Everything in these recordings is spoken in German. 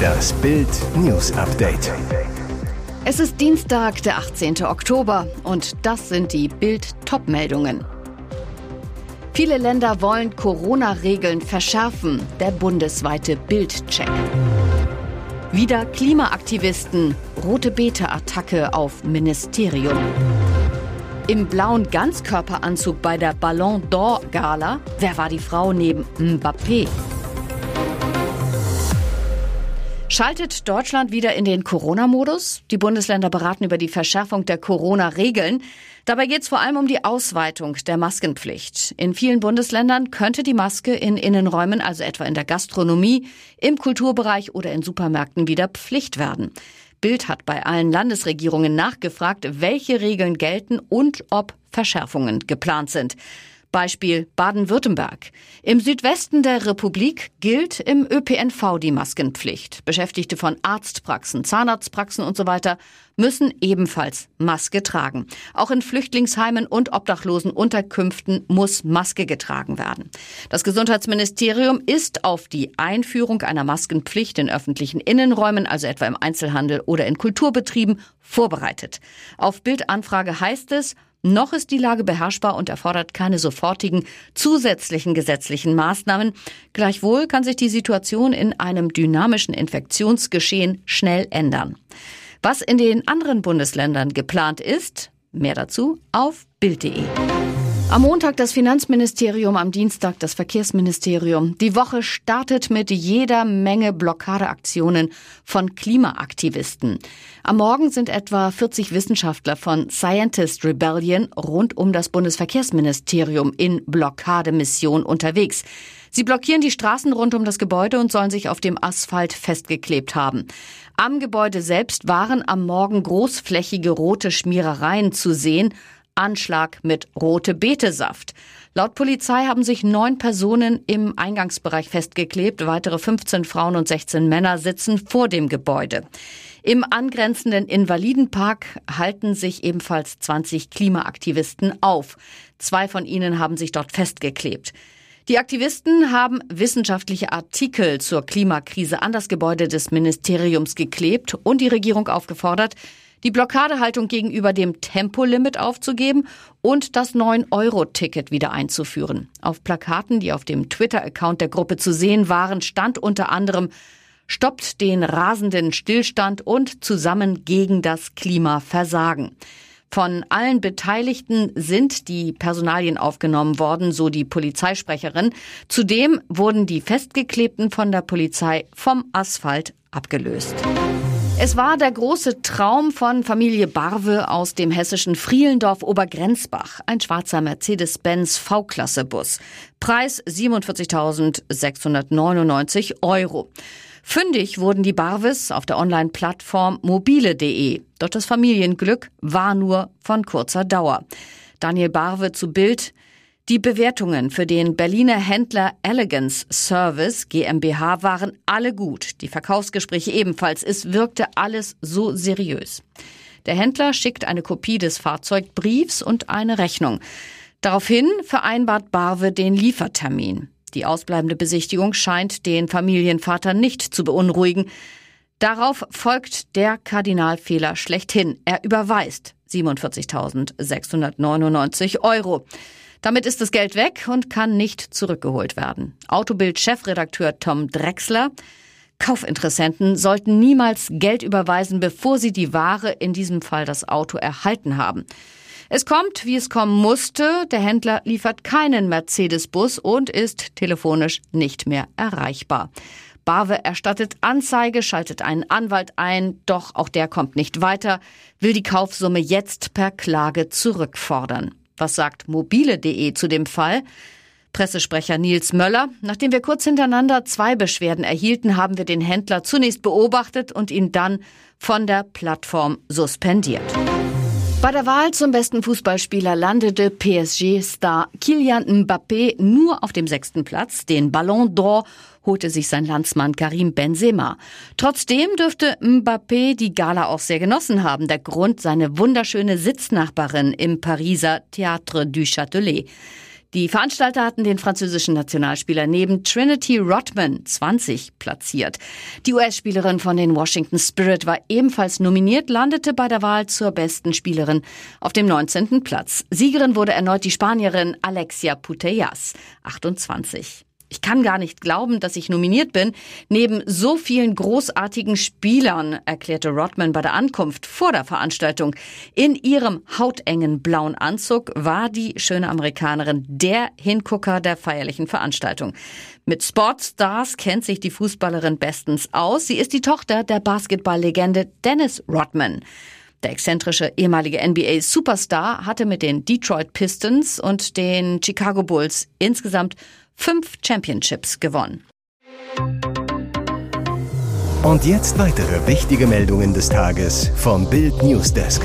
Das Bild News Update. Es ist Dienstag, der 18. Oktober und das sind die Bild Topmeldungen. Viele Länder wollen Corona-Regeln verschärfen. Der bundesweite Bildcheck. Wieder Klimaaktivisten. Rote Bete-Attacke auf Ministerium. Im blauen Ganzkörperanzug bei der Ballon d'Or Gala. Wer war die Frau neben Mbappé? Schaltet Deutschland wieder in den Corona-Modus? Die Bundesländer beraten über die Verschärfung der Corona-Regeln. Dabei geht es vor allem um die Ausweitung der Maskenpflicht. In vielen Bundesländern könnte die Maske in Innenräumen, also etwa in der Gastronomie, im Kulturbereich oder in Supermärkten wieder Pflicht werden. Bild hat bei allen Landesregierungen nachgefragt, welche Regeln gelten und ob Verschärfungen geplant sind. Beispiel Baden-Württemberg. Im Südwesten der Republik gilt im ÖPNV die Maskenpflicht. Beschäftigte von Arztpraxen, Zahnarztpraxen und so weiter müssen ebenfalls Maske tragen. Auch in Flüchtlingsheimen und Obdachlosenunterkünften muss Maske getragen werden. Das Gesundheitsministerium ist auf die Einführung einer Maskenpflicht in öffentlichen Innenräumen, also etwa im Einzelhandel oder in Kulturbetrieben, vorbereitet. Auf Bildanfrage heißt es, noch ist die Lage beherrschbar und erfordert keine sofortigen zusätzlichen gesetzlichen Maßnahmen. Gleichwohl kann sich die Situation in einem dynamischen Infektionsgeschehen schnell ändern. Was in den anderen Bundesländern geplant ist, mehr dazu auf Bild.de. Am Montag das Finanzministerium, am Dienstag das Verkehrsministerium. Die Woche startet mit jeder Menge Blockadeaktionen von Klimaaktivisten. Am Morgen sind etwa 40 Wissenschaftler von Scientist Rebellion rund um das Bundesverkehrsministerium in Blockademission unterwegs. Sie blockieren die Straßen rund um das Gebäude und sollen sich auf dem Asphalt festgeklebt haben. Am Gebäude selbst waren am Morgen großflächige rote Schmierereien zu sehen. Anschlag mit rote Betesaft. Laut Polizei haben sich neun Personen im Eingangsbereich festgeklebt. Weitere 15 Frauen und 16 Männer sitzen vor dem Gebäude. Im angrenzenden Invalidenpark halten sich ebenfalls 20 Klimaaktivisten auf. Zwei von ihnen haben sich dort festgeklebt. Die Aktivisten haben wissenschaftliche Artikel zur Klimakrise an das Gebäude des Ministeriums geklebt und die Regierung aufgefordert, die Blockadehaltung gegenüber dem Tempolimit aufzugeben und das 9-Euro-Ticket wieder einzuführen. Auf Plakaten, die auf dem Twitter-Account der Gruppe zu sehen waren, stand unter anderem Stoppt den rasenden Stillstand und zusammen gegen das Klimaversagen. Von allen Beteiligten sind die Personalien aufgenommen worden, so die Polizeisprecherin. Zudem wurden die Festgeklebten von der Polizei vom Asphalt abgelöst. Es war der große Traum von Familie Barwe aus dem hessischen Frielendorf Obergrenzbach. Ein schwarzer Mercedes-Benz V-Klasse-Bus. Preis 47.699 Euro. Fündig wurden die Barwes auf der Online-Plattform mobile.de. Doch das Familienglück war nur von kurzer Dauer. Daniel Barwe zu Bild. Die Bewertungen für den Berliner Händler Elegance Service GmbH waren alle gut. Die Verkaufsgespräche ebenfalls. Es wirkte alles so seriös. Der Händler schickt eine Kopie des Fahrzeugbriefs und eine Rechnung. Daraufhin vereinbart Barwe den Liefertermin. Die ausbleibende Besichtigung scheint den Familienvater nicht zu beunruhigen. Darauf folgt der Kardinalfehler schlechthin. Er überweist 47.699 Euro. Damit ist das Geld weg und kann nicht zurückgeholt werden. Autobild-Chefredakteur Tom Drexler. Kaufinteressenten sollten niemals Geld überweisen, bevor sie die Ware, in diesem Fall das Auto, erhalten haben. Es kommt, wie es kommen musste. Der Händler liefert keinen Mercedes-Bus und ist telefonisch nicht mehr erreichbar. Barwe erstattet Anzeige, schaltet einen Anwalt ein, doch auch der kommt nicht weiter, will die Kaufsumme jetzt per Klage zurückfordern. Was sagt mobile.de zu dem Fall? Pressesprecher Nils Möller. Nachdem wir kurz hintereinander zwei Beschwerden erhielten, haben wir den Händler zunächst beobachtet und ihn dann von der Plattform suspendiert. Bei der Wahl zum besten Fußballspieler landete PSG-Star Kylian Mbappé nur auf dem sechsten Platz. Den Ballon d'Or holte sich sein Landsmann Karim Benzema. Trotzdem dürfte Mbappé die Gala auch sehr genossen haben. Der Grund seine wunderschöne Sitznachbarin im Pariser Théâtre du Châtelet. Die Veranstalter hatten den französischen Nationalspieler neben Trinity Rodman 20 platziert. Die US-Spielerin von den Washington Spirit war ebenfalls nominiert, landete bei der Wahl zur besten Spielerin auf dem 19. Platz. Siegerin wurde erneut die Spanierin Alexia Putellas, 28. Ich kann gar nicht glauben, dass ich nominiert bin. Neben so vielen großartigen Spielern, erklärte Rodman bei der Ankunft vor der Veranstaltung. In ihrem hautengen blauen Anzug war die schöne Amerikanerin der Hingucker der feierlichen Veranstaltung. Mit Sportstars kennt sich die Fußballerin bestens aus. Sie ist die Tochter der Basketballlegende Dennis Rodman. Der exzentrische ehemalige NBA-Superstar hatte mit den Detroit Pistons und den Chicago Bulls insgesamt fünf Championships gewonnen. Und jetzt weitere wichtige Meldungen des Tages vom Bild Newsdesk.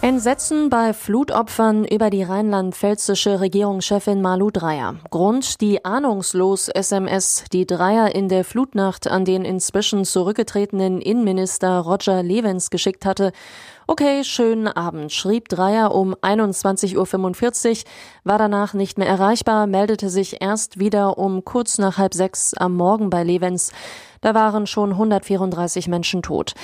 Entsetzen bei Flutopfern über die rheinland-pfälzische Regierungschefin Malu Dreyer. Grund die ahnungslos SMS, die Dreyer in der Flutnacht an den inzwischen zurückgetretenen Innenminister Roger Levens geschickt hatte Okay, schönen Abend, schrieb Dreier um 21.45 Uhr, war danach nicht mehr erreichbar, meldete sich erst wieder um kurz nach halb sechs am Morgen bei Levens. Da waren schon 134 Menschen tot.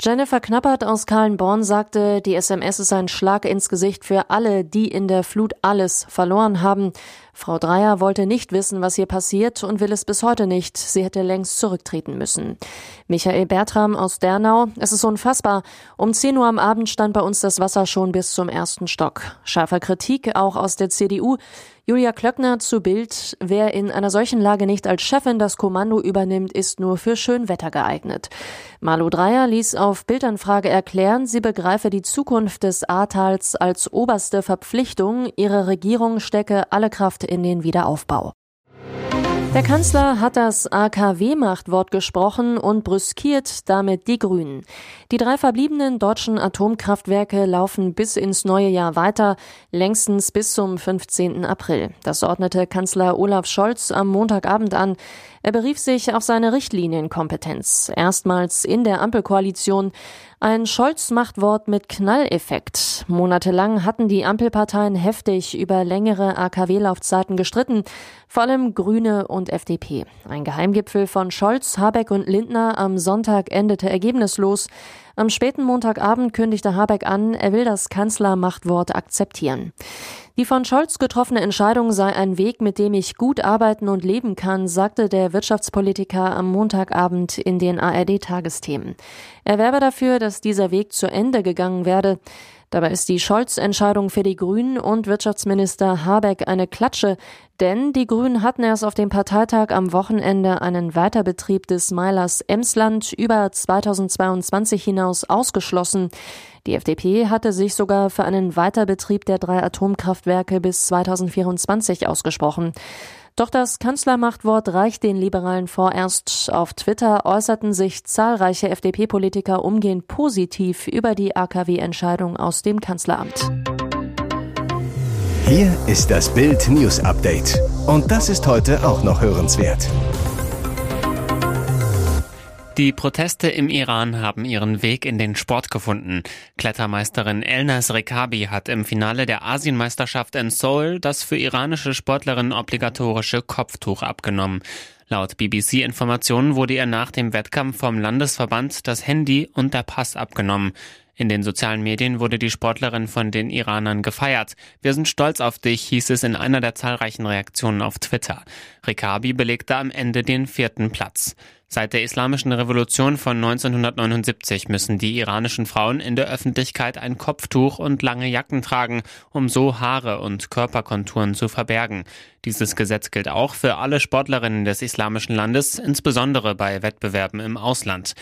Jennifer Knappert aus Kahlenborn sagte, die SMS ist ein Schlag ins Gesicht für alle, die in der Flut alles verloren haben. Frau Dreier wollte nicht wissen, was hier passiert und will es bis heute nicht. Sie hätte längst zurücktreten müssen. Michael Bertram aus Dernau. Es ist unfassbar. Um 10 Uhr am Abend stand bei uns das Wasser schon bis zum ersten Stock. Scharfer Kritik auch aus der CDU. Julia Klöckner zu Bild. Wer in einer solchen Lage nicht als Chefin das Kommando übernimmt, ist nur für Schönwetter geeignet. Malu Dreyer ließ auf Bildanfrage erklären, sie begreife die Zukunft des Ahrtals als oberste Verpflichtung. Ihre Regierung stecke alle Kraft in den Wiederaufbau. Der Kanzler hat das AKW-Machtwort gesprochen und brüskiert damit die Grünen. Die drei verbliebenen deutschen Atomkraftwerke laufen bis ins neue Jahr weiter, längstens bis zum 15. April. Das ordnete Kanzler Olaf Scholz am Montagabend an. Er berief sich auf seine Richtlinienkompetenz. Erstmals in der Ampelkoalition ein Scholz-Machtwort mit Knalleffekt. Monatelang hatten die Ampelparteien heftig über längere AKW-Laufzeiten gestritten, vor allem Grüne und FDP. Ein Geheimgipfel von Scholz, Habeck und Lindner am Sonntag endete ergebnislos. Am späten Montagabend kündigte Habeck an, er will das Kanzlermachtwort akzeptieren. Die von Scholz getroffene Entscheidung sei ein Weg, mit dem ich gut arbeiten und leben kann, sagte der Wirtschaftspolitiker am Montagabend in den ARD-Tagesthemen. Er werbe dafür, dass dieser Weg zu Ende gegangen werde. Dabei ist die Scholz-Entscheidung für die Grünen und Wirtschaftsminister Habeck eine Klatsche, denn die Grünen hatten erst auf dem Parteitag am Wochenende einen Weiterbetrieb des Meilers Emsland über 2022 hinaus ausgeschlossen. Die FDP hatte sich sogar für einen Weiterbetrieb der drei Atomkraftwerke bis 2024 ausgesprochen. Doch das Kanzlermachtwort reicht den Liberalen vorerst. Auf Twitter äußerten sich zahlreiche FDP-Politiker umgehend positiv über die AKW-Entscheidung aus dem Kanzleramt. Hier ist das Bild News Update. Und das ist heute auch noch hörenswert. Die Proteste im Iran haben ihren Weg in den Sport gefunden. Klettermeisterin Elnas Rekabi hat im Finale der Asienmeisterschaft in Seoul das für iranische Sportlerinnen obligatorische Kopftuch abgenommen. Laut BBC-Informationen wurde ihr nach dem Wettkampf vom Landesverband das Handy und der Pass abgenommen. In den sozialen Medien wurde die Sportlerin von den Iranern gefeiert. Wir sind stolz auf dich, hieß es in einer der zahlreichen Reaktionen auf Twitter. Rikabi belegte am Ende den vierten Platz. Seit der Islamischen Revolution von 1979 müssen die iranischen Frauen in der Öffentlichkeit ein Kopftuch und lange Jacken tragen, um so Haare und Körperkonturen zu verbergen. Dieses Gesetz gilt auch für alle Sportlerinnen des islamischen Landes, insbesondere bei Wettbewerben im Ausland.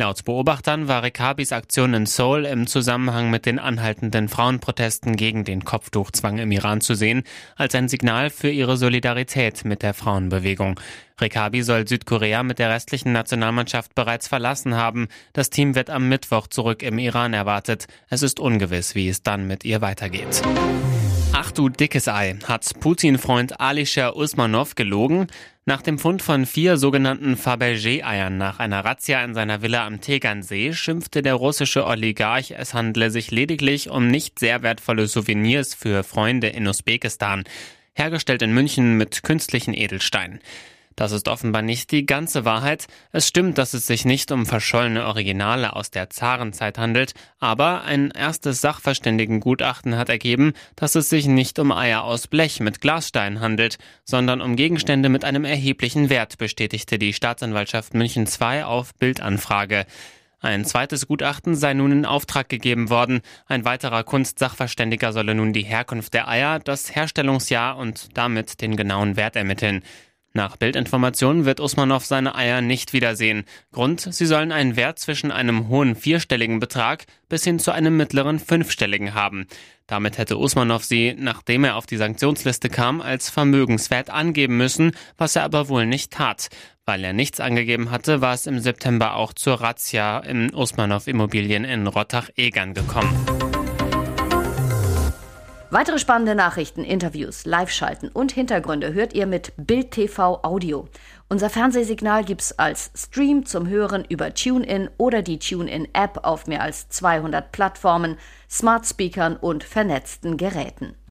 Laut Beobachtern war Rekabis Aktion in Seoul im Zusammenhang mit den anhaltenden Frauenprotesten gegen den Kopftuchzwang im Iran zu sehen, als ein Signal für ihre Solidarität mit der Frauenbewegung. Rekabi soll Südkorea mit der restlichen Nationalmannschaft bereits verlassen haben. Das Team wird am Mittwoch zurück im Iran erwartet. Es ist ungewiss, wie es dann mit ihr weitergeht. Ach du dickes Ei, hat Putin-Freund Alisher Usmanov gelogen? Nach dem Fund von vier sogenannten Fabergé-Eiern nach einer Razzia in seiner Villa am Tegernsee schimpfte der russische Oligarch, es handle sich lediglich um nicht sehr wertvolle Souvenirs für Freunde in Usbekistan, hergestellt in München mit künstlichen Edelsteinen. Das ist offenbar nicht die ganze Wahrheit. Es stimmt, dass es sich nicht um verschollene Originale aus der Zarenzeit handelt, aber ein erstes Sachverständigengutachten hat ergeben, dass es sich nicht um Eier aus Blech mit Glassteinen handelt, sondern um Gegenstände mit einem erheblichen Wert, bestätigte die Staatsanwaltschaft München II auf Bildanfrage. Ein zweites Gutachten sei nun in Auftrag gegeben worden. Ein weiterer Kunstsachverständiger solle nun die Herkunft der Eier, das Herstellungsjahr und damit den genauen Wert ermitteln. Nach Bildinformationen wird Usmanov seine Eier nicht wiedersehen. Grund, sie sollen einen Wert zwischen einem hohen vierstelligen Betrag bis hin zu einem mittleren fünfstelligen haben. Damit hätte Usmanov sie, nachdem er auf die Sanktionsliste kam, als vermögenswert angeben müssen, was er aber wohl nicht tat. Weil er nichts angegeben hatte, war es im September auch zur Razzia im Usmanov Immobilien in Rottach-Egern gekommen. Weitere spannende Nachrichten, Interviews, Live-Schalten und Hintergründe hört ihr mit Bild TV Audio. Unser Fernsehsignal gibt's als Stream zum Hören über TuneIn oder die TuneIn-App auf mehr als 200 Plattformen, Smart Speakern und vernetzten Geräten.